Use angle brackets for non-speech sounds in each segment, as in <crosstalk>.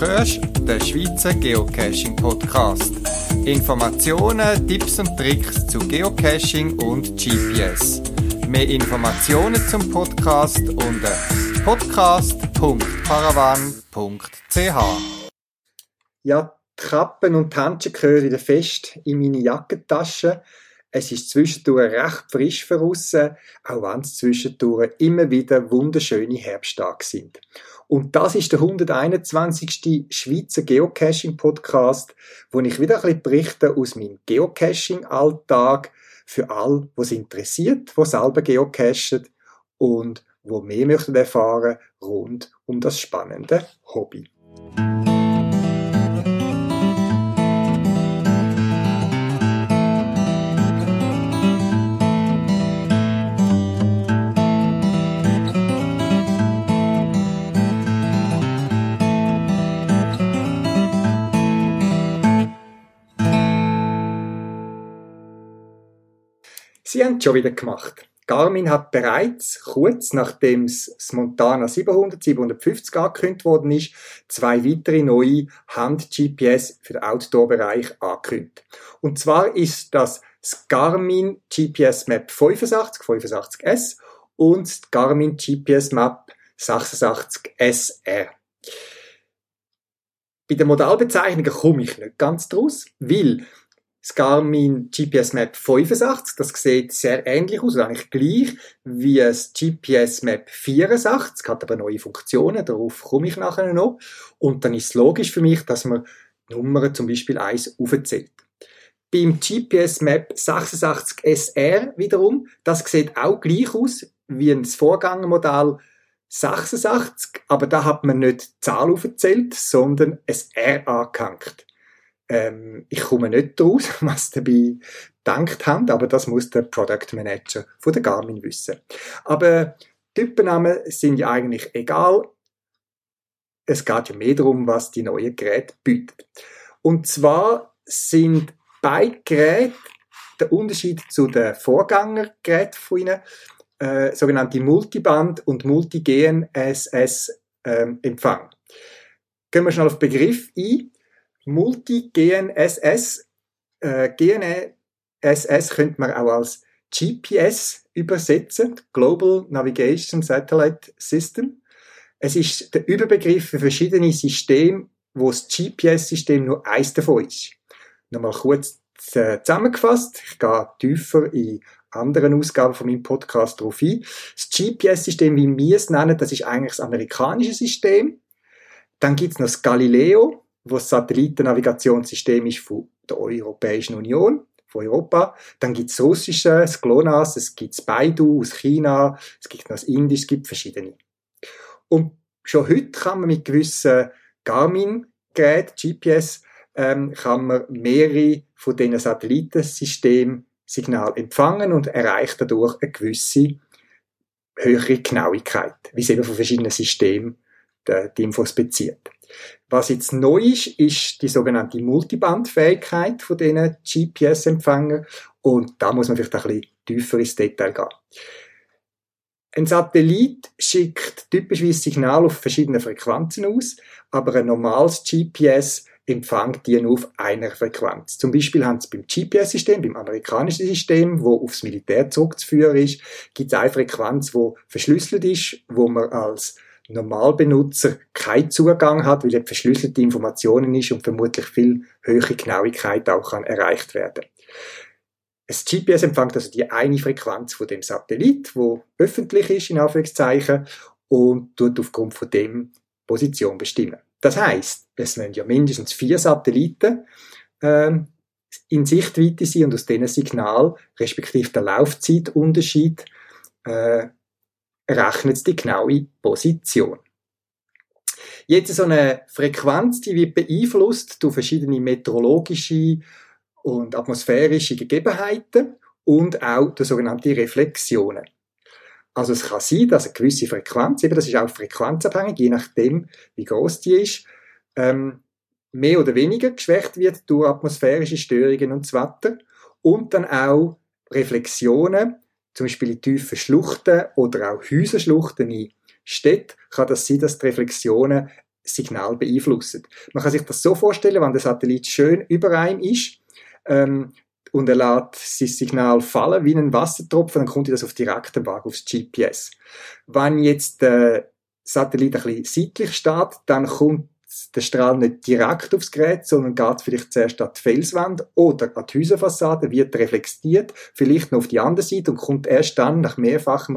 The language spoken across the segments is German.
hörst den Schweizer Geocaching Podcast. Informationen, Tipps und Tricks zu Geocaching und GPS. Mehr Informationen zum Podcast unter podcast.paravan.ch. Ja, Kappen und Handschuhe gehören wieder fest in meine Jackentasche. Es ist zwischendurch recht frisch verrissen, auch wenn es zwischendurch immer wieder wunderschöne Herbsttage sind. Und das ist der 121. Schweizer Geocaching-Podcast, wo ich wieder ein bisschen berichte aus meinem Geocaching-Alltag für all, was interessiert, was selber geocachen und wo mehr möchten erfahren rund um das spannende Hobby. Sie schon wieder gemacht. Garmin hat bereits, kurz nachdem das Montana 700, 750 angekündigt worden ist, zwei weitere neue Hand-GPS für den Outdoor-Bereich angekündigt. Und zwar ist das das Garmin GPS Map 85, 85S und das Garmin GPS Map 86 SR. Bei den Modalbezeichnungen komme ich nicht ganz draus, weil das Garmin GPS Map 85, das sieht sehr ähnlich aus, eigentlich gleich wie das GPS Map 84, hat aber neue Funktionen, darauf komme ich nachher noch. Und dann ist es logisch für mich, dass man Nummern zum Beispiel 1 aufzählt. Beim GPS Map 86 SR wiederum, das sieht auch gleich aus wie das Vorgängermodell 86, aber da hat man nicht die Zahl aufgezählt, sondern ein R angehängt. Ähm, ich komme nicht draus, <laughs> was dabei gedacht haben, aber das muss der Product Manager von der Garmin wissen. Aber Typennamen sind ja eigentlich egal. Es geht ja mehr darum, was die neuen Geräte bieten. Und zwar sind beide Geräte der Unterschied zu den Vorgängergeräten von ihnen, äh, sogenannte Multiband und Multi-GNSS äh, Empfang. Gehen wir schnell auf Begriff ein. Multi-GNSS. Äh, GNSS könnte man auch als GPS übersetzen, Global Navigation Satellite System. Es ist der Überbegriff für verschiedene Systeme, wo das GPS-System nur eins davon ist. Nochmal kurz äh, zusammengefasst. Ich gehe tiefer in anderen Ausgaben von meinem Podcast darauf ein. Das GPS-System, wie wir es nennen, das ist eigentlich das amerikanische System. Dann gibt es noch das Galileo, das Satellitennavigationssystem ist von der Europäischen Union, von Europa. Dann gibt es russische, das GLONASS, es gibt Baidu aus China, es gibt noch das Indisch, es gibt verschiedene. Und schon heute kann man mit gewissen Garmin-Geräten, GPS, ähm, kann man mehrere von diesen Satellitensystemen Signal empfangen und erreicht dadurch eine gewisse höhere Genauigkeit, wie es eben von verschiedenen Systemen die, die Infos bezieht. Was jetzt neu ist, ist die sogenannte Multibandfähigkeit von diesen GPS-Empfängern und da muss man vielleicht ein bisschen tiefer ins Detail gehen. Ein Satellit schickt typischerweise Signal auf verschiedene Frequenzen aus, aber ein normales GPS empfängt die nur auf einer Frequenz. Zum Beispiel haben sie beim GPS-System, beim amerikanischen System, wo aufs Militär zurückzuführen ist, gibt es eine Frequenz, wo verschlüsselt ist, wo man als Normalbenutzer keinen Zugang hat, weil es verschlüsselte Informationen ist und vermutlich viel höhere Genauigkeit auch kann erreicht werden. Das GPS empfängt also die eine Frequenz von dem Satellit, wo öffentlich ist, in Anführungszeichen, und tut aufgrund von dem Position bestimmen. Das heißt, es müssen ja mindestens vier Satelliten ähm, in Sichtweite sein und aus diesem Signal, respektive der Laufzeitunterschied, äh, rechnet die genaue Position. Jetzt so eine Frequenz, die wird beeinflusst durch verschiedene meteorologische und atmosphärische Gegebenheiten und auch durch sogenannte Reflexionen. Also es kann sein, dass eine gewisse Frequenz, eben das ist auch frequenzabhängig, je nachdem, wie groß die ist, ähm, mehr oder weniger geschwächt wird durch atmosphärische Störungen und so weiter. Und dann auch Reflexionen zum Beispiel in tiefen Schluchten oder auch Häuserschluchten in Städten, kann das sein, dass die Reflexionen Signal beeinflussen. Man kann sich das so vorstellen, wenn der Satellit schön über einem ist, ähm, und er lässt sein Signal fallen wie ein Wassertropfen, dann kommt das auf direktem Weg aufs GPS. Wenn jetzt der Satellit ein bisschen seitlich steht, dann kommt der Strahl nicht direkt aufs Gerät, sondern geht vielleicht zuerst an die Felswand oder an die Häuserfassade, wird reflektiert, vielleicht noch auf die andere Seite und kommt erst dann nach mehrfachem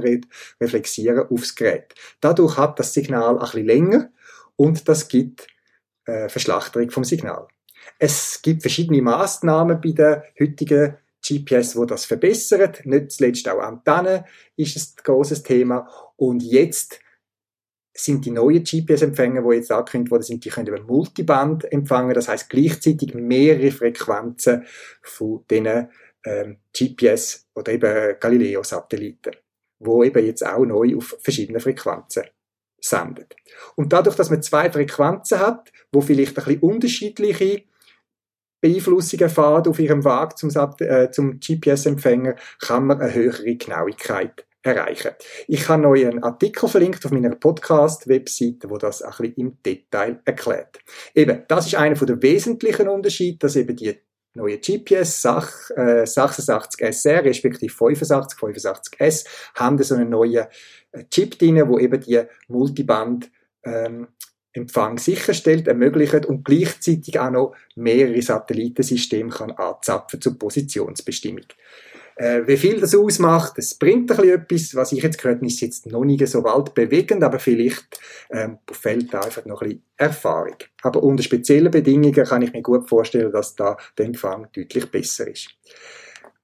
Reflexieren aufs Gerät. Dadurch hat das Signal ein bisschen länger und das gibt äh, Verschlachterung vom Signal. Es gibt verschiedene Maßnahmen bei den heutigen GPS, wo das verbessert. Nicht zuletzt auch Antennen ist ein großes Thema. Und jetzt sind die neuen GPS-Empfänger, die jetzt angekündigt worden sind, die können über Multiband empfangen. Das heißt gleichzeitig mehrere Frequenzen von diesen ähm, GPS oder eben Galileo-Satelliten, wo eben jetzt auch neu auf verschiedene Frequenzen sendet. Und dadurch, dass man zwei Frequenzen hat, wo vielleicht ein bisschen unterschiedliche Beeinflussungen fahren auf ihrem Weg zum, äh, zum GPS-Empfänger, kann man eine höhere Genauigkeit erreichen. Ich habe euch einen Artikel verlinkt auf meiner Podcast-Webseite, wo das ein bisschen im Detail erklärt. Eben, das ist einer der wesentlichen Unterschiede, dass eben die neue GPS Sach, äh, 86 SR respektive 85 85S haben so einen neuen äh, Chip drin, wo eben die Multiband ähm, Empfang sicherstellt, ermöglicht und gleichzeitig auch noch mehrere Satellitensysteme kann anzapfen zur Positionsbestimmung. Äh, wie viel das ausmacht, es bringt ein bisschen etwas. Was ich jetzt gehört habe, ist jetzt noch nicht so weltbewegend, aber vielleicht ähm, fehlt da einfach noch ein bisschen Erfahrung. Aber unter speziellen Bedingungen kann ich mir gut vorstellen, dass da der Empfang deutlich besser ist.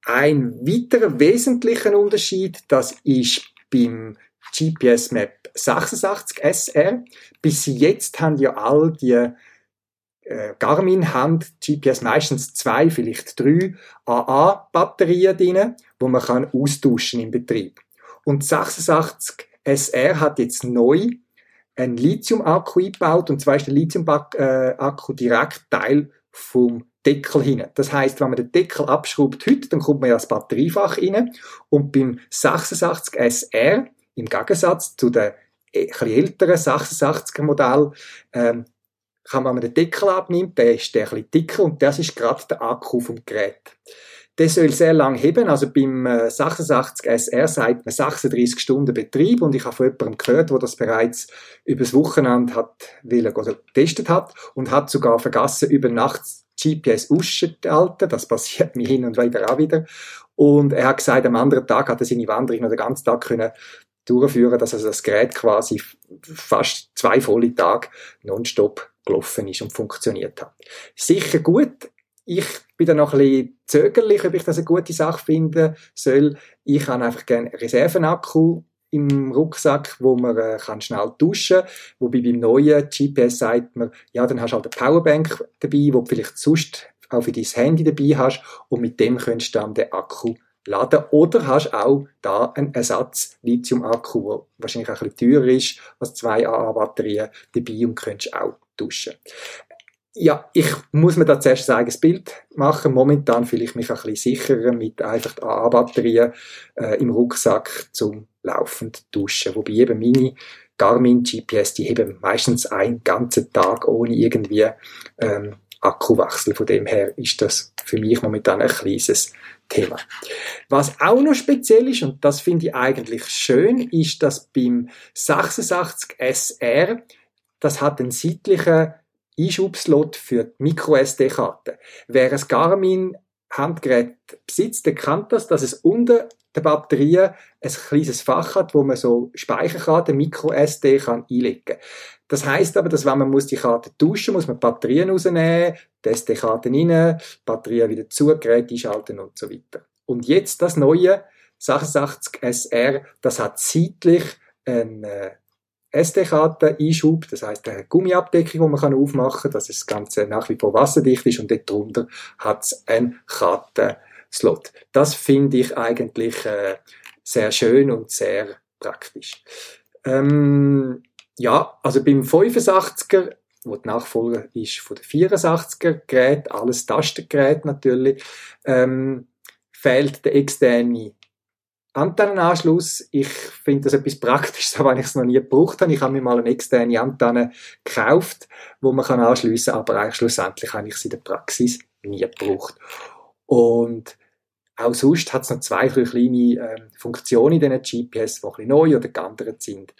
Ein weiterer wesentlicher Unterschied, das ist beim GPS Map 86 SR. Bis jetzt haben ja all die Garmin haben GPS meistens zwei, vielleicht drei AA-Batterien drin, wo man kann austauschen im Betrieb. Und 86 SR hat jetzt neu einen Lithium-Akku eingebaut und zwar ist der Lithium-Akku direkt Teil vom Deckel hin. Das heißt, wenn man den Deckel abschraubt heute, dann kommt man ja das Batteriefach rein und beim 86 SR im Gegensatz zu den etwas älteren 86er Modell ähm, kann man, den Deckel abnimmt, der ist der ein bisschen dicker und das ist gerade der Akku vom Gerät. Der soll sehr lang heben, also beim 86 äh, SR man 36 Stunden Betrieb und ich habe von jemandem gehört, der das bereits übers Wochenende hat, will oder getestet hat und hat sogar vergessen, über Nacht GPS auszuschalten. Das passiert <laughs> mir hin und wieder auch wieder. Und er hat gesagt, am anderen Tag hat er seine Wanderung noch den ganzen Tag können durchführen, dass also das Gerät quasi fast zwei volle Tage nonstop gelaufen ist und funktioniert hat. Sicher gut. Ich bin da noch ein bisschen zögerlich, ob ich das eine gute Sache finden soll. Ich habe einfach gerne Reservenakku im Rucksack, wo man äh, kann schnell duschen kann. Wobei beim neuen GPS sagt man, ja, dann hast du halt eine Powerbank dabei, wo du vielleicht sonst auch für dein Handy dabei hast und mit dem könntest du dann den Akku laden. Oder hast auch da einen Ersatz Lithium-Akku, der wahrscheinlich ein bisschen teurer ist als zwei AA-Batterien dabei und könntest auch duschen. Ja, ich muss mir da zuerst ein eigenes Bild machen. Momentan fühle ich mich ein bisschen sicherer mit einfach AA-Batterien äh, im Rucksack zum laufend duschen. Wobei eben meine Garmin GPS, die haben meistens einen ganzen Tag ohne irgendwie ähm, Akkuwechsel. Von dem her ist das für mich momentan ein kleines Thema. Was auch noch speziell ist, und das finde ich eigentlich schön, ist, dass beim 86 SR, das hat einen seitlichen Einschubslot für die Micro-SD-Karte. Wer ein Garmin Handgerät besitzt, der kann das, dass es unter der Batterie ein kleines Fach hat, wo man so Speicherkarte, Micro-SD kann einlegen. Das heißt aber, dass wenn man muss die Karte tauschen, muss man Batterien rausnehmen, die SD-Karte rein, Batterien wieder zu, Gerät einschalten und so weiter. Und jetzt das neue 86 SR, das hat zeitlich einen äh, SD-Karte-Einschub, das heißt eine Gummiabdeckung, die man kann aufmachen kann, dass das Ganze nach wie vor wasserdicht ist und dort drunter hat es einen Kartenslot. Das finde ich eigentlich äh, sehr schön und sehr praktisch. Ähm, ja, also beim 85er, wo die Nachfolger ist von der 84er Gerät, alles Tastengerät natürlich, ähm, fehlt der externe Antennenanschluss, ich finde das etwas Praktisches, <laughs> aber ich es noch nie gebraucht habe. Ich habe mir mal eine externe Antenne gekauft, wo man kann anschliessen kann, aber eigentlich schlussendlich habe ich sie in der Praxis nie gebraucht. Und auch sonst hat es noch zwei, drei kleine äh, Funktionen in diesen GPS, die ein bisschen neu oder geändert sind.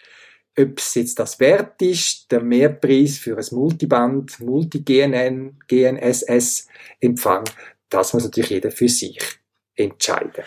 Ob es jetzt das wert ist, der Mehrpreis für ein Multiband, Multi-GNN, GNSS-Empfang, das muss natürlich jeder für sich entscheiden.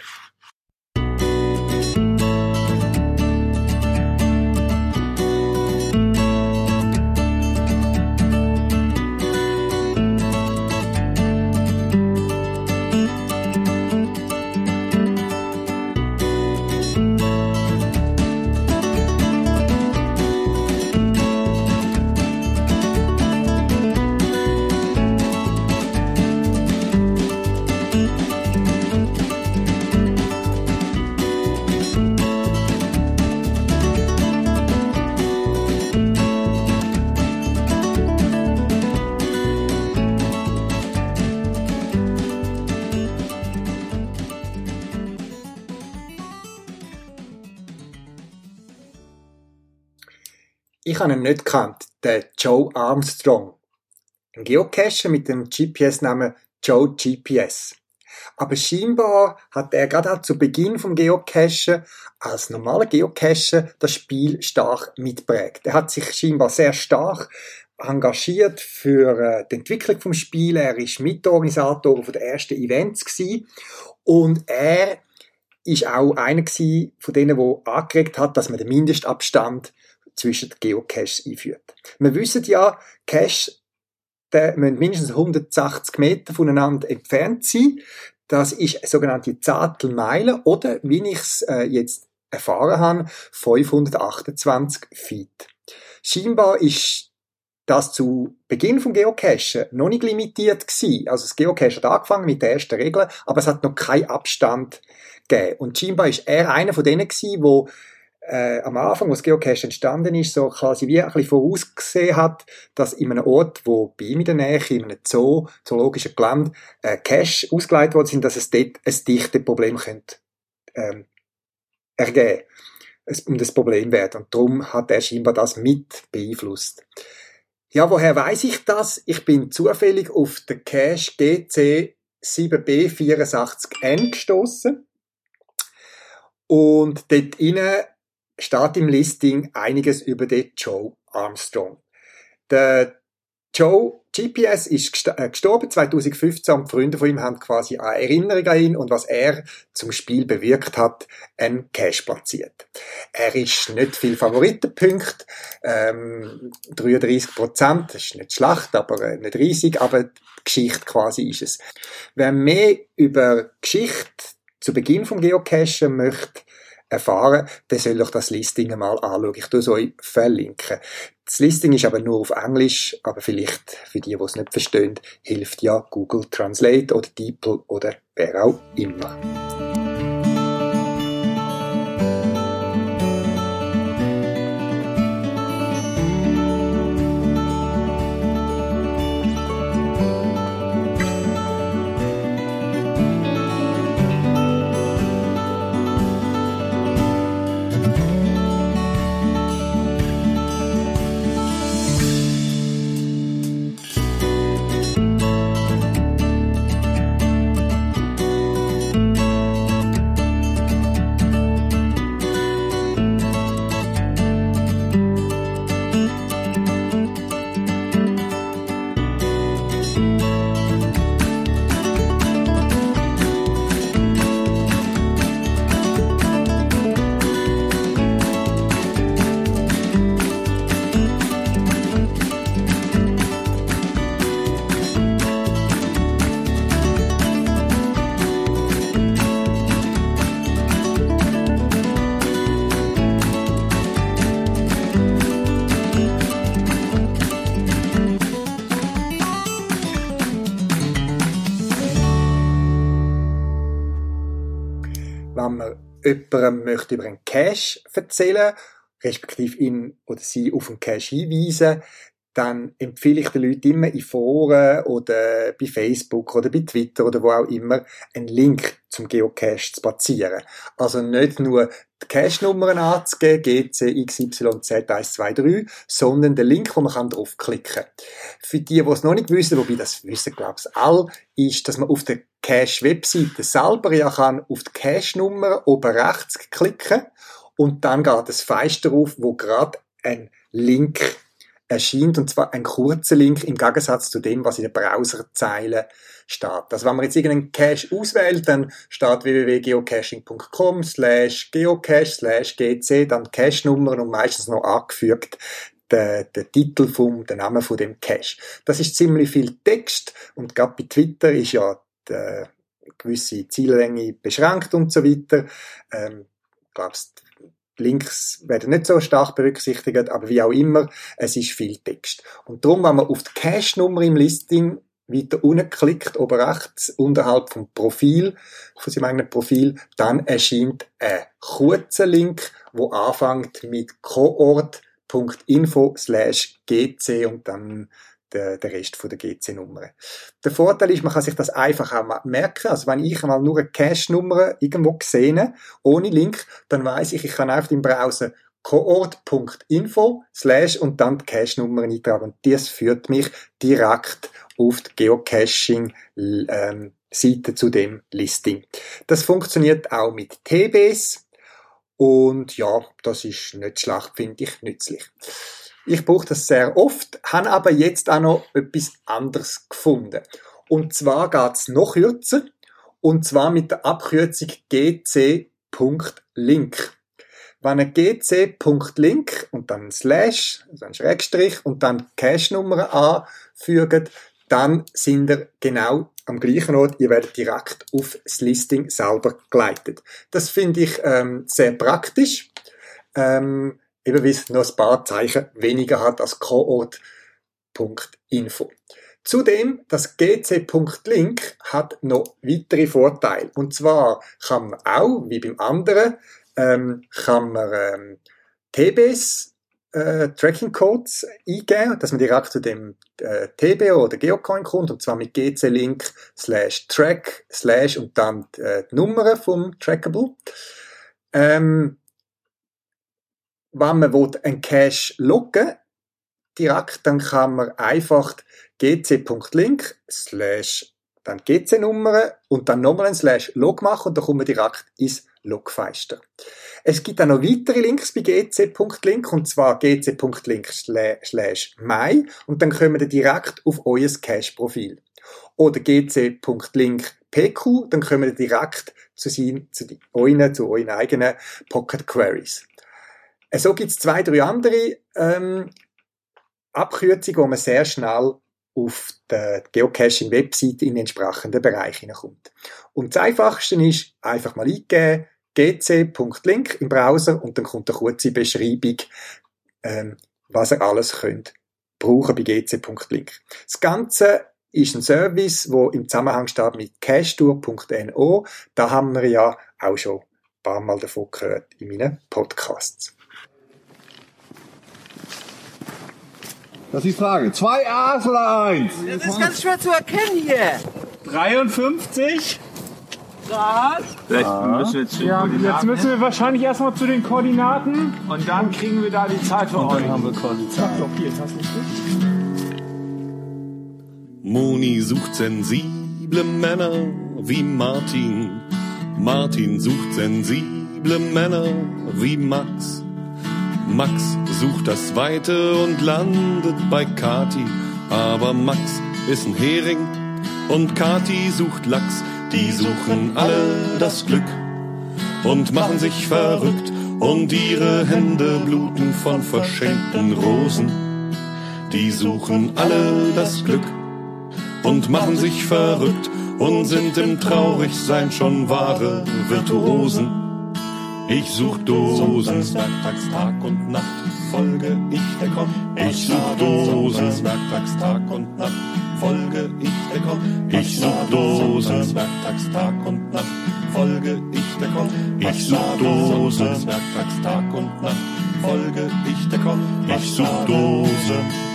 Ich habe ihn nicht gekannt, den Joe Armstrong. Ein Geocacher mit dem GPS-Namen Joe GPS. Aber scheinbar hat er gerade zu Beginn vom Geocachen als normaler Geocacher das Spiel stark mitprägt. Er hat sich scheinbar sehr stark engagiert für äh, die Entwicklung vom Spiel. Er ist Mitorganisator von den ersten Events und er ist auch einer von denen, der angeregt hat, dass man den Mindestabstand zwischen Geocaches einführt. Wir wissen ja, Caches die müssen mindestens 180 Meter voneinander entfernt sein. Das ist sogenannte Zartelmeile oder, wie ich es äh, jetzt erfahren habe, 528 Feet. Scheinbar ist das zu Beginn vom Geocachen noch nicht limitiert gewesen. Also das Geocache hat angefangen mit der ersten Regel, aber es hat noch keinen Abstand gegeben. Und scheinbar ist er einer von denen gewesen, wo äh, am Anfang, wo das Geocache entstanden ist, so quasi wie ein bisschen vorausgesehen hat, dass in einem Ort, wo bei ihm in der Nähe, in einem Zoo, zoologischen Gelände, äh, Cache ausgeleitet worden sind, dass es dort ein Dichteproblem könnte, ähm, ergeben um das Problem werden. Und darum hat er scheinbar das mit beeinflusst. Ja, woher weiß ich das? Ich bin zufällig auf den Cache GC 7B84N gestoßen und dort innen steht im Listing einiges über den Joe Armstrong. Der Joe GPS ist äh, gestorben 2015 und Freunde von ihm haben quasi eine Erinnerung an ihn und was er zum Spiel bewirkt hat, ein Cash platziert. Er ist nicht viel Favoritenpunkt, ähm, 33 Prozent, ist nicht schlecht, aber äh, nicht riesig, aber die Geschichte quasi ist es. Wer mehr über Geschichte zu Beginn vom Geocachen möchte, erfahren, dann soll euch das Listing mal anschauen. Ich tue es euch verlinken. Das Listing ist aber nur auf Englisch, aber vielleicht für die, die es nicht verstehen, hilft ja Google Translate oder DeepL oder wer auch immer. Jemandem möchte über einen Cache erzählen, respektive ihn oder sie auf einen Cache hinweisen, dann empfehle ich den Leuten immer in Foren oder bei Facebook oder bei Twitter oder wo auch immer einen Link zum Geocache zu platzieren. Also nicht nur die Cache-Nummern anzugeben, GC, XYZ 123, sondern den Link, wo man kann draufklicken kann. Für die, die es noch nicht wissen, wobei das wissen, glaube ich, all, ist, dass man auf der Cache-Webseite selber ja kann auf die Cache-Nummer oben rechts klicken und dann geht das Fenster auf, wo gerade ein Link erscheint, und zwar ein kurzer Link im Gegensatz zu dem, was in der Browserzeile steht. Also wenn man jetzt irgendeinen Cache auswählt, dann steht www.geocaching.com slash geocache slash gc, dann Cache-Nummern und meistens noch angefügt der, der Titel vom, der Name von dem Cache. Das ist ziemlich viel Text und gerade bei Twitter ist ja die, gewisse Ziellänge beschränkt und so weiter. Ähm, glaubst Links werden nicht so stark berücksichtigt, aber wie auch immer, es ist viel Text. Und darum, wenn man auf die Cache-Nummer im Listing weiter unten klickt, oben rechts, unterhalb vom Profil, von seinem eigenen Profil, dann erscheint ein kurzer Link, wo anfängt mit coort.info slash gc und dann der, der Rest von der GC-Nummer. Der Vorteil ist, man kann sich das einfach auch merken. Also wenn ich einmal nur eine Cache-Nummer irgendwo sehe, ohne Link, dann weiß ich, ich kann einfach im Browser coort.info slash und dann die Cache-Nummer eintragen. Und das führt mich direkt auf die Geocaching ähm, Seite zu dem Listing. Das funktioniert auch mit TBs und ja, das ist nicht schlecht, finde ich, nützlich. Ich brauche das sehr oft, habe aber jetzt auch noch etwas anderes gefunden. Und zwar geht's noch kürzer, und zwar mit der Abkürzung gc.link. Wenn ein gc.link und dann ein Slash, also ein Schrägstrich und dann Cache-Nummer anfügt, dann sind ihr genau am gleichen Ort. Ihr werdet direkt auf das Listing selber geleitet. Das finde ich ähm, sehr praktisch. Ähm, eben wie es noch ein paar Zeichen weniger hat als Coort.info. Zudem, das gc.link hat noch weitere Vorteile. Und zwar kann man auch, wie beim anderen, ähm, kann man ähm, TBs, äh, Tracking Codes eingeben, dass man direkt zu dem äh, TB oder Geocoin kommt, und zwar mit gc-link slash track slash und dann äh, die Nummer vom Trackable. Ähm, wenn man einen Cache loggen direkt, dann kann man einfach gc.link slash dann GC-Nummer und dann nochmal ein Slash Log machen und dann kommen wir direkt ins Logfeister. Es gibt auch noch weitere Links bei gc.link und zwar gc.link slash my und dann kommen wir direkt auf euer Cache-Profil. Oder gc.link pq, dann kommen wir direkt zu, sein, zu, euren, zu euren eigenen Pocket Queries. Äh, so gibt es zwei, drei andere ähm, Abkürzungen, wo man sehr schnell auf der Geocaching-Webseite in den entsprechenden Bereich hineinkommt. Und das Einfachste ist, einfach mal eingeben, gc.link im Browser und dann kommt eine kurze Beschreibung, ähm, was ihr alles könnt brauchen bei gc.link. Das Ganze ist ein Service, wo im Zusammenhang steht mit cashtour.no. Da haben wir ja auch schon ein paar Mal davon gehört in meinen Podcasts. Das ist die Frage. Zwei A's oder eins? Das ist ganz schwer zu erkennen hier. 53 Grad. Vielleicht müssen wir jetzt, Ja, jetzt müssen wir wahrscheinlich erstmal zu den Koordinaten. und dann kriegen wir da die Zeit für euch. haben wir quasi Zeit. Blockiert, hast du nicht? Moni sucht sensible Männer wie Martin. Martin sucht sensible Männer wie Max. Max sucht das Weite und landet bei Kati. Aber Max ist ein Hering und Kati sucht Lachs. Die suchen alle das Glück und machen sich verrückt und ihre Hände bluten von verschenkten Rosen. Die suchen alle das Glück und machen sich verrückt und sind im Traurigsein schon wahre Virtuosen. Ich such Dosen, werktags Tag und Nacht, folge ich der Komm. Ich such Dosen, werktags Tag und Nacht, folge ich der Komm. Ich such Dosen, werktags Tag und Nacht, folge ich der Komm. Ich such Dosen, werktags Tag und Nacht, folge ich der Komm. Ich such Dosen.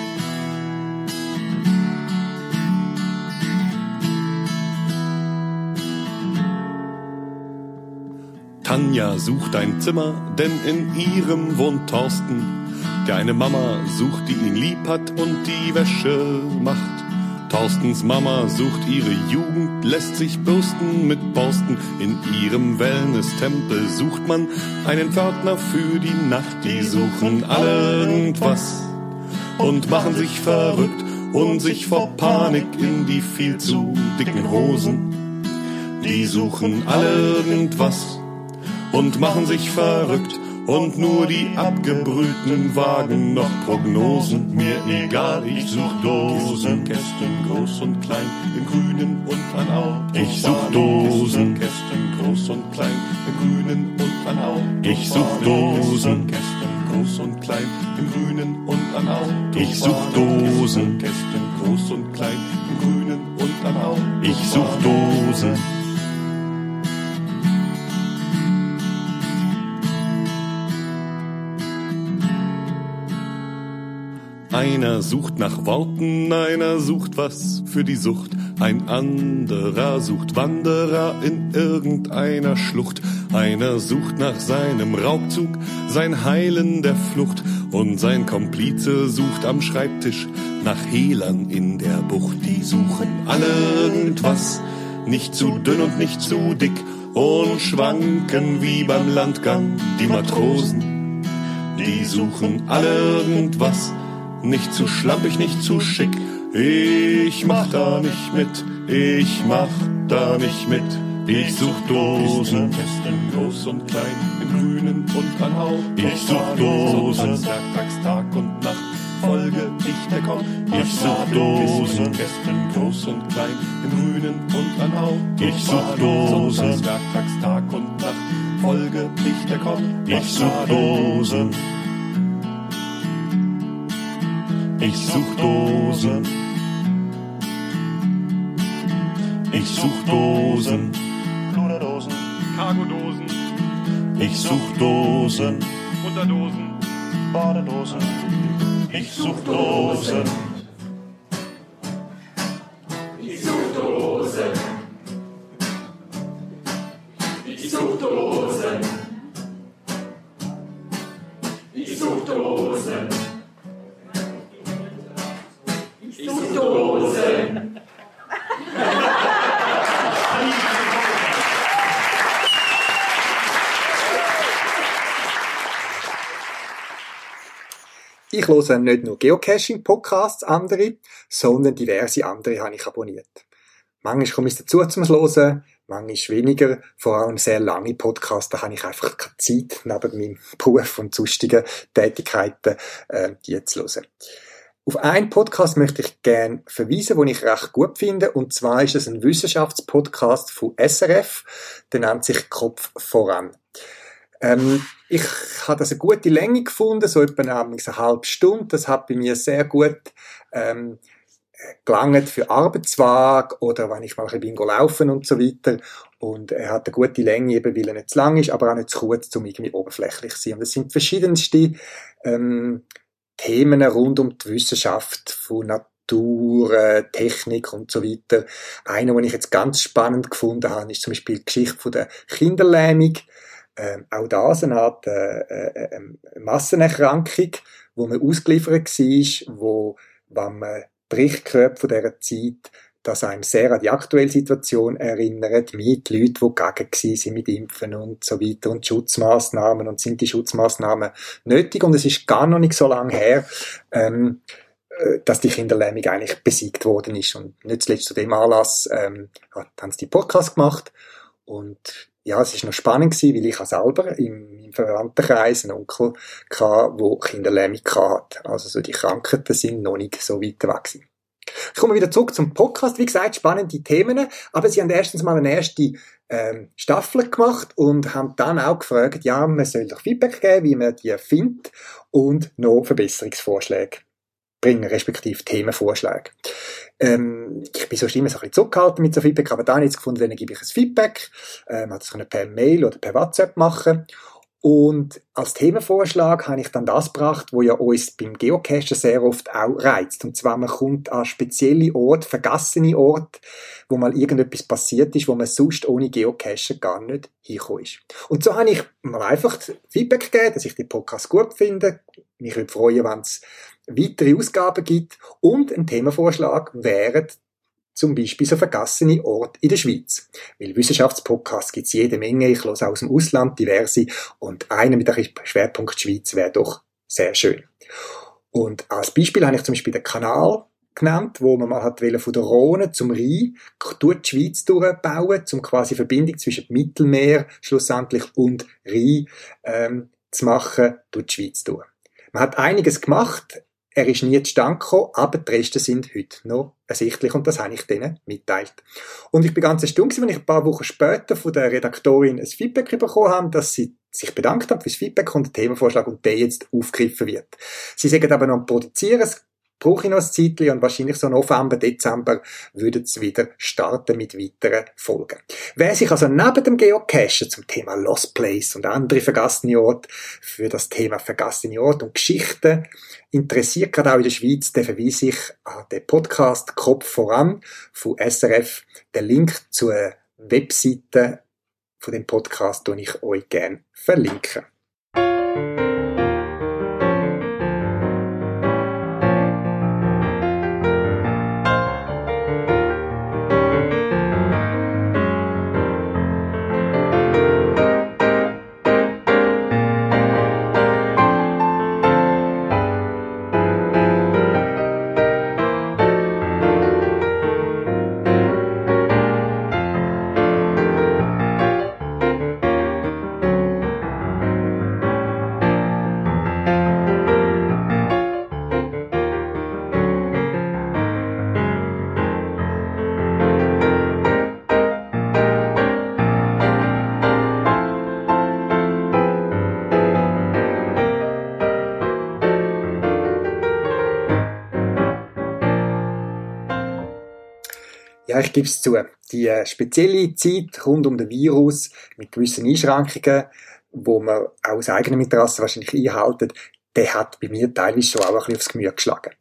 Anja sucht ein Zimmer, denn in ihrem wohnt Thorsten, der eine Mama sucht, die ihn lieb hat und die Wäsche macht. Thorstens Mama sucht ihre Jugend, lässt sich bürsten mit Borsten. In ihrem Wellness-Tempel sucht man einen Pförtner für die Nacht. Die suchen irgendwas und machen sich verrückt und sich vor Panik in die viel zu dicken Hosen. Die suchen irgendwas und machen sich verrückt und nur die abgebrühten Wagen noch Prognosen. Mir egal, ich such Dosen, Kästen groß und klein, im Grünen und an Au. Ich such Dosen, Kästen groß und klein, im Grünen und an Au. Ich such Dosen, Kästen groß und klein, im Grünen und an Au. Ich such Dosen, Kästen groß und klein, im Grünen und an Au. Ich such Dosen. Einer sucht nach Worten, einer sucht was für die Sucht, ein anderer sucht Wanderer in irgendeiner Schlucht, einer sucht nach seinem Raubzug, sein Heilen der Flucht, und sein Komplize sucht am Schreibtisch nach Hehlern in der Bucht, die suchen alle irgendwas, nicht zu dünn und nicht zu dick, und schwanken wie beim Landgang die Matrosen, die suchen alle irgendwas, nicht zu schlampig, nicht zu schick. Ich mach da nicht mit, ich mach da nicht mit. Ich such Dosen, Kästen groß und klein, im Grünen und an Hau. Ich such Dosen, Werktagstag und Nacht, folge ich der Koch. Ich such Dosen, Kästen groß und klein, im Grünen und an Hau. Ich such Dosen, Werktagstag und Nacht, folge ich der Koch. Ich such Dosen. Ich such Dosen. Ich such Dosen. Luderdosen, Cargodosen, Ich such Dosen. Unterdosen, Badedosen. Ich such Dosen. Ich höre nicht nur Geocaching-Podcasts, andere, sondern diverse andere habe ich abonniert. Manchmal komme ich dazu zum Hören, manchmal weniger, vor allem sehr lange Podcasts, da habe ich einfach keine Zeit, neben meinem <laughs> Beruf und sonstigen Tätigkeiten, äh, die zu hören. Auf einen Podcast möchte ich gerne verweisen, den ich recht gut finde, und zwar ist es ein Wissenschaftspodcast von SRF, der nennt sich Kopf voran. Ähm, ich habe das eine gute Länge gefunden, so etwa eine, halbe Stunde. Das hat bei mir sehr gut ähm, gelangt für Arbeitswag oder wenn ich mal ein bisschen laufen und so weiter. Und er hat eine gute Länge, eben weil er nicht zu lang ist, aber auch nicht zu kurz, um irgendwie oberflächlich zu sein. Und es sind verschiedenste ähm, Themen rund um die Wissenschaft von Natur, äh, Technik und so weiter. Einer, den ich jetzt ganz spannend gefunden habe, ist zum Beispiel die Geschichte von der Kinderlähmung ähm, auch das eine Art äh, äh, äh, Massenerkrankung, wo man ausgeliefert war, wo, wenn man Bericht hört von dieser Zeit, dass einem sehr an die aktuelle Situation erinnert, mit Leuten, die gegen sind mit Impfen und so weiter und Schutzmaßnahmen und sind die Schutzmaßnahmen nötig? Und es ist gar noch nicht so lange her, ähm, äh, dass die Kinderlähmung eigentlich besiegt worden ist. Und nicht zuletzt zu dem Anlass ähm, haben sie die Podcast gemacht und ja, es ist noch spannend gewesen, weil ich auch selber im, im Verwandtenkreis einen Onkel hatte, der Kinderlähmung hatte. Also so die Krankheiten sind noch nicht so weit weg gewesen. Ich komme wieder zurück zum Podcast. Wie gesagt, spannende Themen. Aber sie haben erstens mal eine erste ähm, Staffel gemacht und haben dann auch gefragt, ja, man soll doch Feedback geben, wie man die findet und noch Verbesserungsvorschläge bringen, respektive Themenvorschläge. Ähm, ich bin sonst immer so ein bisschen zurückgehalten mit so Feedback, aber da habe ich jetzt gefunden, dann gebe ich ein Feedback. Ähm, hat können per Mail oder per WhatsApp machen. Und als Themenvorschlag habe ich dann das gebracht, wo ja uns beim Geocachen sehr oft auch reizt. Und zwar, man kommt an spezielle Orte, vergessene Orte, wo mal irgendetwas passiert ist, wo man sonst ohne Geocachen gar nicht hinkommen ist. Und so habe ich mir einfach Feedback gegeben, dass ich den Podcast gut finde. Mich würde freuen, wenn es weitere Ausgaben gibt. Und ein Themenvorschlag wäre zum Beispiel so vergessene Orte in der Schweiz. Weil Wissenschaftspodcasts gibt es jede Menge, ich höre aus dem Ausland diverse und einer mit dem Schwerpunkt Schweiz wäre doch sehr schön. Und als Beispiel habe ich zum Beispiel den Kanal genannt, wo man mal hat von der Rhone zum Rhein durch die Schweiz durchbauen, um quasi Verbindung zwischen Mittelmeer schlussendlich und Rhein ähm, zu machen durch die Schweiz durch. Man hat einiges gemacht, er ist nie zustande gekommen, aber die Reste sind heute noch ersichtlich und das habe ich denen mitteilt. Und ich bin ganz erstaunt, wenn ich ein paar Wochen später von der Redaktorin ein Feedback bekommen habe, dass sie sich bedankt hat fürs Feedback und den Themenvorschlag und der jetzt aufgegriffen wird. Sie sagen aber noch Produzieren, es brauche ich noch ein Zeitchen und wahrscheinlich so November, Dezember würden es wieder starten mit weiteren Folgen. Wer sich also neben dem Geocachen zum Thema Lost Place und andere vergessene Orte für das Thema vergessene Orte und Geschichten interessiert, gerade auch in der Schweiz, der verweise ich an den Podcast Kopf voran von SRF. Den Link zur Webseite von dem Podcast, den ich euch gerne verlinke. Ja, ich gebe es zu. Die äh, spezielle Zeit rund um den Virus mit gewissen Einschränkungen, wo man auch aus eigenem Interesse wahrscheinlich einhalten, der hat bei mir teilweise schon auch ein bisschen aufs Gemüt geschlagen.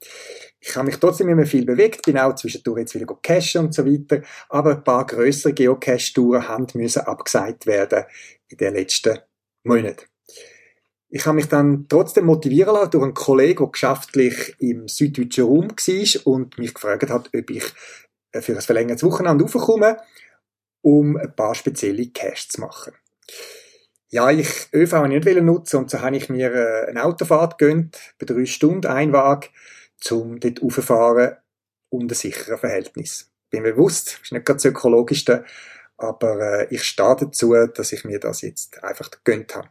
Ich habe mich trotzdem immer viel bewegt, bin auch zwischendurch jetzt wieder cachen und so weiter, aber ein paar grössere Geocache-Touren haben müssen abgesagt werden in den letzten Monaten. Ich habe mich dann trotzdem motivieren lassen durch einen Kollegen, der geschäftlich im süddeutschen Raum war und mich gefragt hat, ob ich für ein verlängertes Wochenende raufkommen, um ein paar spezielle Cash zu machen. Ja, ich ÖV habe ich nicht nutzen und so habe ich mir äh, eine Autofahrt gönnt, bei drei Stunden Einwag, um dort raufzufahren unter sicheren Verhältnis. Bin mir bewusst, ist nicht ganz das ökologischste, aber äh, ich stehe dazu, dass ich mir das jetzt einfach gönnt habe.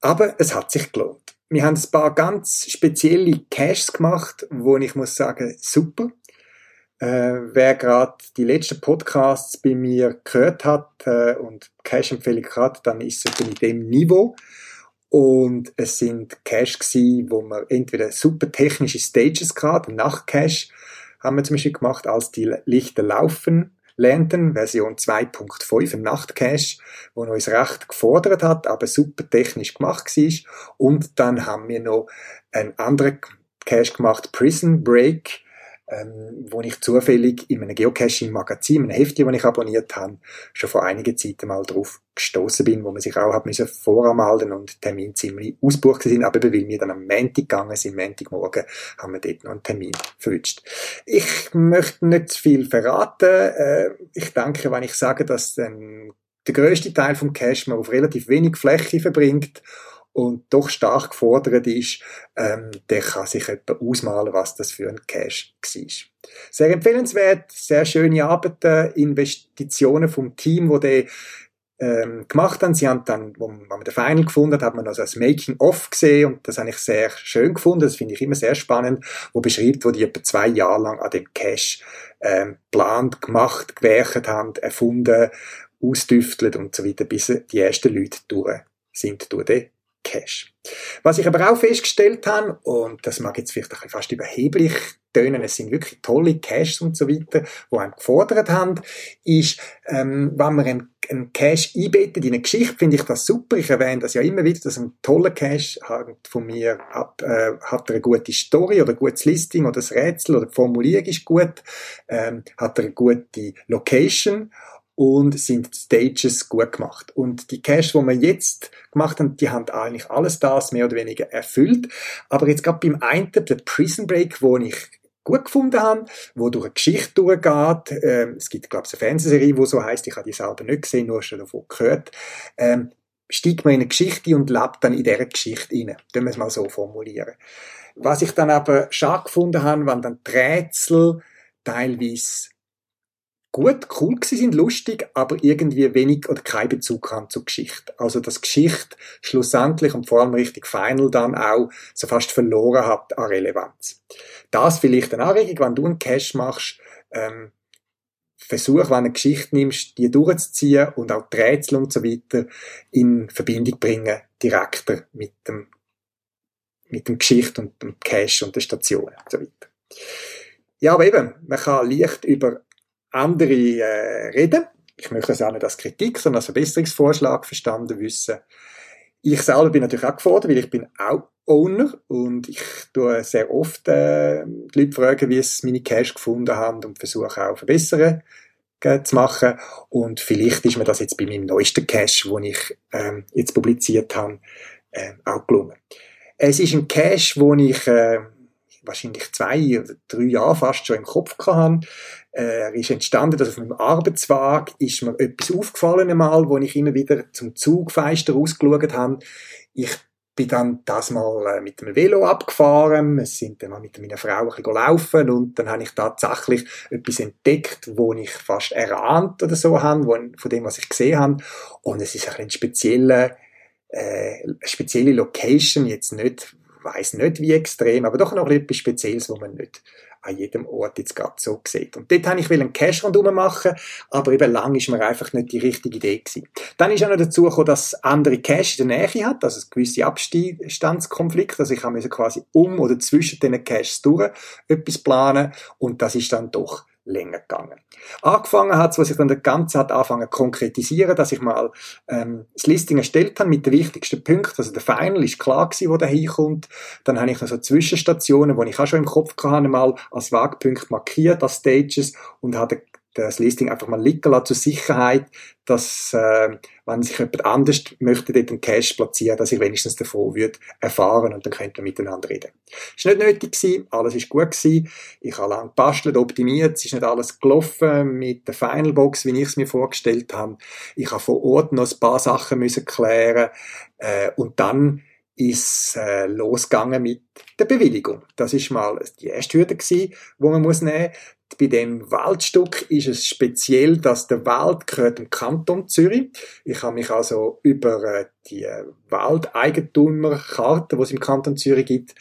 Aber es hat sich gelohnt. Wir haben ein paar ganz spezielle Caches gemacht, wo ich muss sagen, super. Äh, wer gerade die letzten Podcasts bei mir gehört hat äh, und Cash-Empfehlung hat, dann ist es in dem Niveau. Und es sind Cash gewesen, wo man entweder super technische Stages gerade, Nachtcache haben wir zum Beispiel gemacht, als die Lichter laufen lernten, Version 2.5 im Nachtcache, wo uns recht gefordert hat, aber super technisch gemacht war. Und dann haben wir noch einen anderen Cache gemacht, Prison Break, ähm, wo ich zufällig in einem Geocaching-Magazin, einem Heftchen, das ich abonniert habe, schon vor einiger Zeit mal drauf gestoßen bin, wo man sich auch hat müssen voranmelden und Termin ziemlich ausbucht sind, aber weil wir dann am Montag gegangen sind, Montagmorgen, haben wir dort noch einen Termin verwünscht. Ich möchte nicht zu viel verraten. Äh, ich denke, wenn ich sage, dass ähm, der größte Teil vom Cache man auf relativ wenig Fläche verbringt und doch stark gefordert ist, ähm, der kann sich etwa ausmalen, was das für ein Cash war. Sehr empfehlenswert, sehr schöne Arbeiten, Investitionen vom Team, wo der ähm, gemacht haben. Sie haben dann, wo man den Final gefunden hat, hat man also das Making-of gesehen und das habe ich sehr schön gefunden. Das finde ich immer sehr spannend, wo beschreibt, wo die etwa zwei Jahre lang an dem Cash ähm, plant, gemacht, gewerkt haben, erfunden, ausdüftelt und so weiter, bis die ersten Leute durch sind durch den Cache. Was ich aber auch festgestellt habe, und das mag jetzt vielleicht fast überheblich tönen, es sind wirklich tolle Caches und so weiter, die einem gefordert haben, ist, ähm, wenn man einen, einen Cache einbettet in eine Geschichte, finde ich das super. Ich erwähne das ja immer wieder, dass ein toller Cache von mir ab, äh, hat eine gute Story oder ein gutes Listing oder das Rätsel oder die Formulierung ist gut, ähm, hat eine gute Location und sind Stages gut gemacht. Und die Caches, die wir jetzt gemacht haben, die haben eigentlich alles das mehr oder weniger erfüllt. Aber jetzt gerade beim einen, der Prison Break, wo ich gut gefunden habe, wo durch eine Geschichte durchgeht. Ähm, es gibt, glaube ich, eine Fernsehserie, die so heißt. Ich habe die selber nicht gesehen, nur schon davon gehört. Ähm, steigt man in eine Geschichte und lebt dann in dieser Geschichte rein. Können wir es mal so formulieren. Was ich dann aber schade gefunden habe, waren dann die Rätsel teilweise gut, cool gewesen, sind lustig, aber irgendwie wenig oder kein Bezug haben zur Geschichte. Also, dass Geschichte schlussendlich und vor allem richtig Final dann auch so fast verloren hat an Relevanz. Das vielleicht eine Anregung, wenn du einen Cash machst, ähm, versuch, wenn du eine Geschichte nimmst, die durchzuziehen und auch die Rätsel und so weiter in Verbindung bringen, direkter mit dem, mit dem Geschichte und dem Cache und den Stationen und so weiter. Ja, aber eben, man kann leicht über andere äh, reden. Ich möchte das auch nicht als Kritik, sondern als Verbesserungsvorschlag verstanden wissen. Ich selber bin natürlich auch gefordert, weil ich bin auch Owner und ich tue sehr oft äh, die Leute fragen, wie sie meine Cash gefunden haben und versuche auch Verbesserungen äh, zu machen. Und vielleicht ist mir das jetzt bei meinem neuesten Cache, den ich ähm, jetzt publiziert habe, äh, auch gelungen. Es ist ein Cache, wo ich äh, wahrscheinlich zwei oder drei Jahre fast schon im Kopf hatte. Äh, er ist entstanden, dass auf meinem Arbeitsweg ist mir etwas aufgefallen einmal, wo ich immer wieder zum Zugfeister rausgeschaut habe. Ich bin dann das mal äh, mit dem Velo abgefahren, wir sind dann mal mit meiner Frau ein bisschen laufen und dann habe ich tatsächlich etwas entdeckt, wo ich fast erahnt oder so habe, von dem, was ich gesehen habe. Und es ist ein, ein spezieller, äh, spezielle Location, jetzt nicht weiß nicht wie extrem, aber doch noch etwas Spezielles, wo man nicht an jedem Ort jetzt gerade so sieht. Und dort habe ich einen Cache rundherum machen, aber eben lang ist mir einfach nicht die richtige Idee gewesen. Dann ist auch noch dazu gekommen, dass andere Cache in der Nähe hat, also gewisse Abstandskonflikte, also ich habe quasi um oder zwischen diesen Caches durch etwas planen und das ist dann doch länger gegangen. Angefangen hat es, was sich dann der Ganze hat angefangen zu konkretisieren, dass ich mal ähm, das Listing erstellt habe mit den wichtigsten Punkten. Also der Final ist klar gewesen, wo der hinkommt. Dann habe ich noch so Zwischenstationen, wo ich auch schon im Kopf hatte, mal als Wegpunkt markiert, als Stages und habe das Listing einfach mal liegen lassen zur Sicherheit, dass, äh, wenn sich jemand anders möchte dort einen Cache platzieren, dass ich wenigstens davon würde erfahren und dann könnte wir miteinander reden. Ist nicht nötig gewesen, alles ist gut gewesen. Ich habe lange gebastelt, optimiert, es ist nicht alles gelaufen mit der Finalbox, wie ich es mir vorgestellt habe. Ich habe vor Ort noch ein paar Sachen müssen klären äh, und dann ist äh, losgegangen mit der Bewilligung. Das ist mal die erste Hürde gewesen, wo man muss nehmen bei dem Waldstück ist es speziell, dass der Wald gehört dem Kanton Zürich. Ich habe mich also über äh, die Waldeigentumerkarte, die es im Kanton Zürich gibt,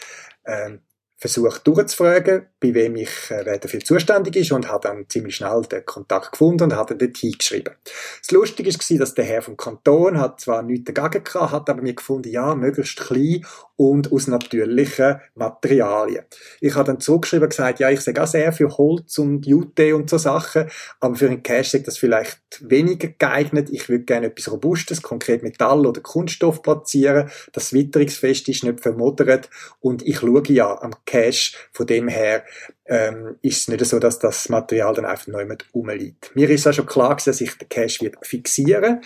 äh, versucht durchzufragen, bei wem ich äh, dafür zuständig ist und habe dann ziemlich schnell den Kontakt gefunden und hat dann dort hingeschrieben. Das Lustige war, dass der Herr vom Kanton hat zwar nichts dagegen gehabt, hat aber mir gefunden, ja, möglichst klein und aus natürlichen Materialien. Ich habe dann zurückgeschrieben und gesagt, ja, ich sehe auch sehr für Holz und Jute und so Sachen, aber für einen Cash ist das vielleicht weniger geeignet. Ich würde gerne etwas Robustes, konkret Metall oder Kunststoff platzieren. Das Witterungsfest ist nicht vermodert und ich schaue ja am Cash von dem her, ähm, ist es nicht so, dass das Material dann einfach neu mit rumliegt. Mir ist auch schon klar dass ich den Cache wird fixieren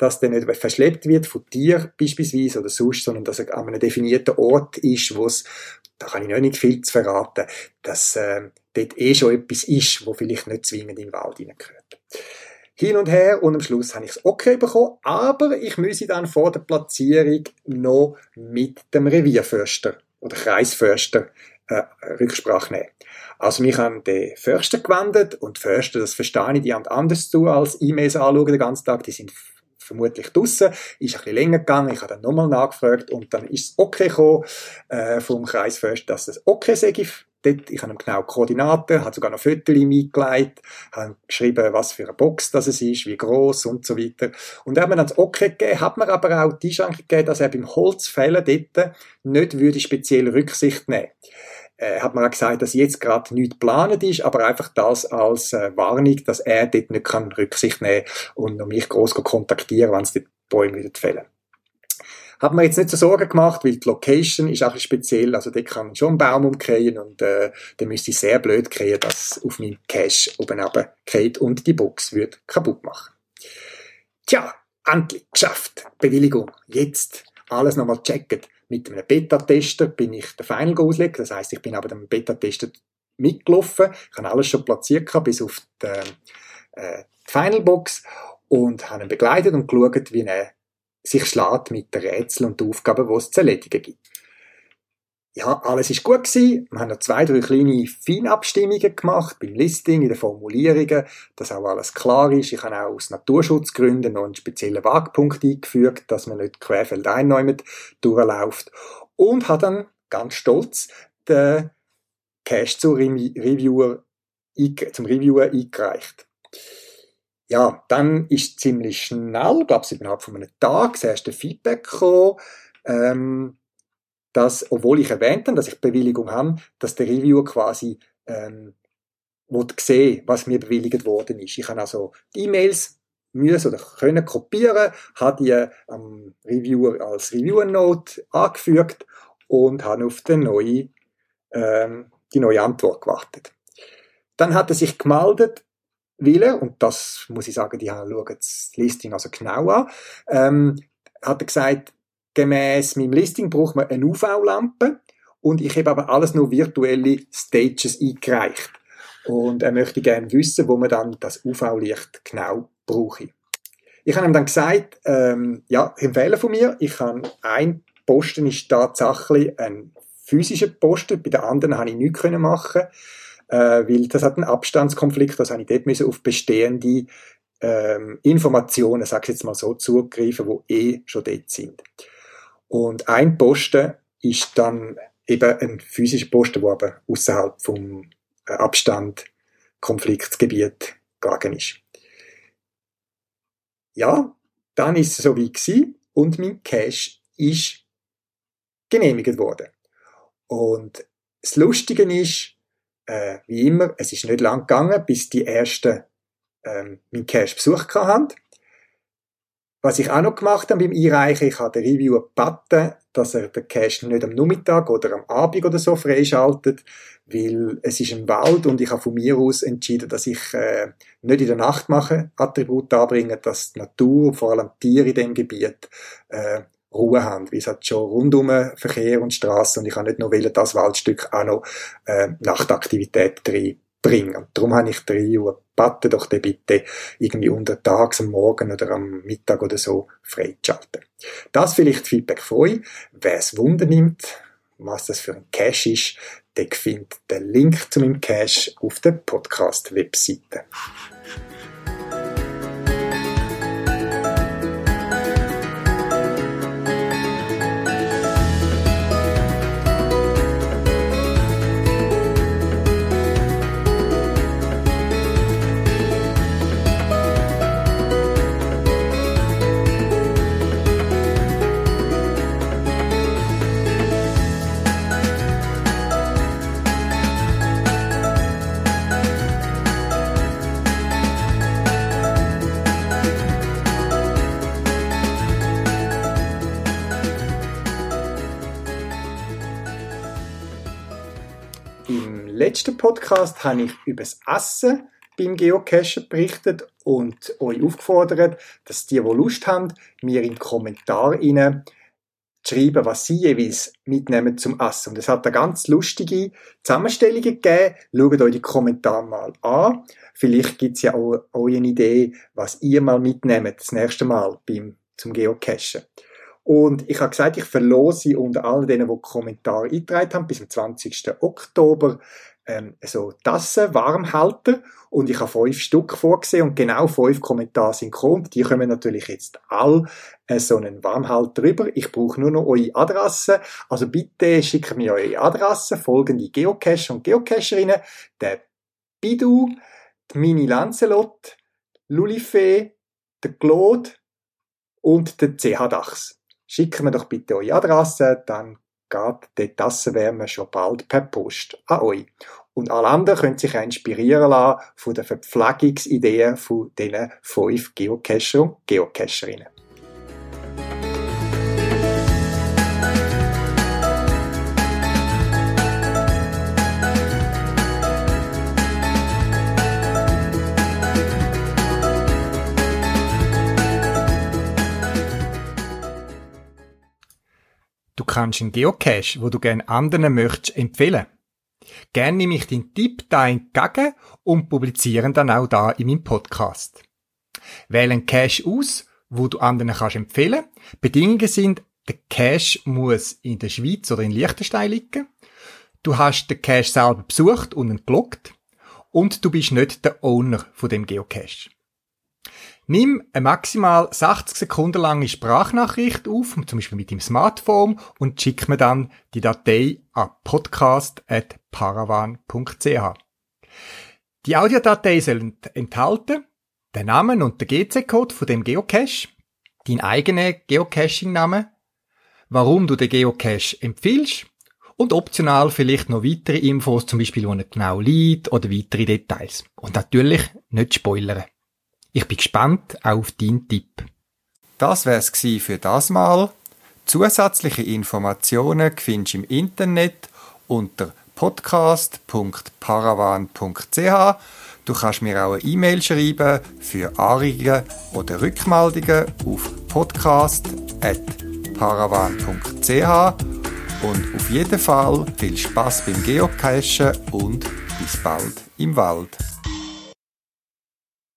dass der nicht verschleppt wird von dir beispielsweise oder sonst, sondern dass er an einem definierten Ort ist, wo es, da kann ich noch nicht viel zu verraten, dass äh, dort eh schon etwas ist, wo vielleicht nicht zwingend in den Wald hineingehört. Hin und her und am Schluss habe ich es okay bekommen, aber ich müsse dann vor der Platzierung noch mit dem Revierförster oder Kreisförster äh, Rücksprache nehmen. Also mich an den Förster gewendet und die Förster, das verstehe ich, die haben anders zu als E-Mails anschauen den ganzen Tag, die sind vermutlich draussen, ist ein bisschen länger gegangen, ich habe dann nochmal nachgefragt und dann ist es okay gekommen äh, vom Kreisförster, dass das okay sei. Dort, ich habe ihm genau Koordinaten, habe sogar noch Fotos mitgelegt, habe geschrieben, was für eine Box das ist, wie groß und so weiter. Und er hat mir dann das Okay gegeben, hat mir aber auch die Einschränkung gegeben, dass er beim Holzfällen dort nicht würde speziell Rücksicht nehmen äh, hat man auch gesagt, dass jetzt gerade nichts geplant ist, aber einfach das als äh, Warnung, dass er dort nicht kann Rücksicht nehmen und mich gross kontaktieren, wenn es die Bäume wieder fällen. Hat mir jetzt nicht so Sorgen gemacht, weil die Location ist auch speziell, also dort kann schon ein Baum umkehren und äh, dann müsste ich sehr blöd kriegen, dass auf meinem Cache oben runter und die Box wird kaputt machen. Tja, endlich geschafft. Bewilligung. Jetzt alles nochmal checken. Mit einem Beta-Tester bin ich den Final auslegen. Das heißt, ich bin aber dem Beta-Tester mitgelaufen. Ich habe alles schon platziert bis auf die, äh, die Final Box und habe ihn begleitet und geschaut, wie er sich schlägt mit den Rätseln und Aufgaben, die es zu erledigen gibt. Ja, alles ist gut gewesen. Wir haben noch zwei, drei kleine Feinabstimmungen gemacht beim Listing, in den Formulierungen, dass auch alles klar ist. Ich habe auch aus Naturschutzgründen noch einen speziellen Wagpunkt eingefügt, dass man nicht querfeldein neu durchläuft. Und habe dann ganz stolz den Cache zum Reviewer, zum Reviewer eingereicht ja, dann ist ziemlich schnell, glaube ich, innerhalb von einem Tag, das erste Feedback gekommen, ähm, dass, obwohl ich erwähnt habe, dass ich Bewilligung habe, dass der Reviewer quasi ähm, sehen was mir bewilligt worden ist. Ich habe also die E-Mails müssen oder können kopieren, habe die am Reviewer als Reviewer-Note angefügt und habe auf die neue, ähm, die neue Antwort gewartet. Dann hat er sich gemeldet, Wille, und das muss ich sagen, die schauen das Listing also genau an, ähm, hat er gesagt, gemäß meinem Listing braucht man eine UV-Lampe und ich habe aber alles nur virtuelle Stages eingereicht. Und er möchte gerne wissen, wo man dann das UV-Licht genau brauche. Ich habe ihm dann gesagt, ähm, ja, ein Fehler von mir. Ich habe ein Posten ist tatsächlich ein physischer Posten, bei den anderen habe ich nichts machen äh, weil das hat einen Abstandskonflikt, das habe ich dort müssen auf bestehende ähm, Informationen, sag ich jetzt mal so, zugreifen, wo eh schon dort sind. Und ein Posten ist dann eben ein physischer Posten, der aber außerhalb vom äh, Abstand Konfliktgebiet gegangen ist. Ja, dann ist es so wie gewesen und mein Cache ist genehmigt worden. Und das Lustige ist, äh, wie immer, es ist nicht lang gegangen, bis die ersten ähm, meinen Cache besucht haben. Was ich auch noch gemacht habe beim Einreichen, ich habe den Reviewer gebeten, dass er den Cache nicht am Nachmittag oder am Abend oder so freischaltet, weil es ist ein Wald und ich habe von mir aus entschieden, dass ich äh, nicht in der Nacht mache, Attribute anbringen, dass die Natur, vor allem Tiere in dem Gebiet, äh, Ruhe haben, weil es hat schon rundum Verkehr und Straßen und ich kann nicht nur wählen, das Waldstück auch noch äh, Nachtaktivität reinbringen. Und darum habe ich drei Uhr gebeten, doch den bitte irgendwie untertags am Morgen oder am Mittag oder so freizuschalten. Das vielleicht Feedback von euch. Wer es Wunder nimmt, was das für ein Cache ist, der findet den Link zu meinem Cache auf der Podcast-Webseite. Letzten Podcast habe ich über das Essen beim Geocachen berichtet und euch aufgefordert, dass die, die Lust haben, mir in Kommentar rein schreiben, was sie jeweils mitnehmen zum Essen. Und es hat eine ganz lustige Zusammenstellung gegeben. Schaut euch die Kommentare mal an. Vielleicht gibt es ja auch, eine Idee, was ihr mal mitnehmt das nächste Mal beim, zum Geocachen. Und ich habe gesagt, ich verlose unter allen denen, die Kommentare eingetragen haben, bis zum 20. Oktober ähm, so Tassen, Warmhalter und ich habe fünf Stück vorgesehen und genau fünf Kommentare sind gekommen. Die kommen natürlich jetzt all äh, so einen Warmhalter rüber. Ich brauche nur noch eure Adresse. Also bitte schickt mir eure Adresse, folgende Geocacher und Geocacherinnen, der Bidu, die Mini Lancelot, Lulifee, der Claude und der CH Dachs. Schickt mir doch bitte eure Adresse, dann geht die Tassenwärme schon bald per Post an euch. Und alle anderen können sich inspirieren lassen von den Verpflegungsideen von diesen fünf Geocacher und Geocacherinnen. Du kannst einen Geocache, wo du gerne anderen möchtest, empfehlen. Gerne nehme ich den Tipp da entgegen und publiziere dann auch da in meinem Podcast. Wähle einen Cache aus, wo du anderen kannst empfehlen. Bedingungen sind, der Cache muss in der Schweiz oder in Liechtenstein liegen. Du hast den Cache selber besucht und entbloggt. Und du bist nicht der Owner von dem Geocache. Nimm eine maximal 60 Sekunden lange Sprachnachricht auf, zum Beispiel mit dem Smartphone, und schick mir dann die Datei an podcast.paravan.ch. Die Audiodatei soll enthalten den Namen und den GC-Code von dem Geocache, dein eigener Geocaching-Name, warum du den Geocache empfiehlst und optional vielleicht noch weitere Infos, zum Beispiel, wo er genau liegt oder weitere Details. Und natürlich nicht spoilern. Ich bin gespannt auf deinen Tipp. Das wär's gsi für das Mal. Zusätzliche Informationen findest du im Internet unter podcast.paravan.ch. Du kannst mir auch eine E-Mail schreiben für Anregungen oder Rückmeldungen auf podcast.paravan.ch und auf jeden Fall viel Spaß beim Geocachen und bis bald im Wald.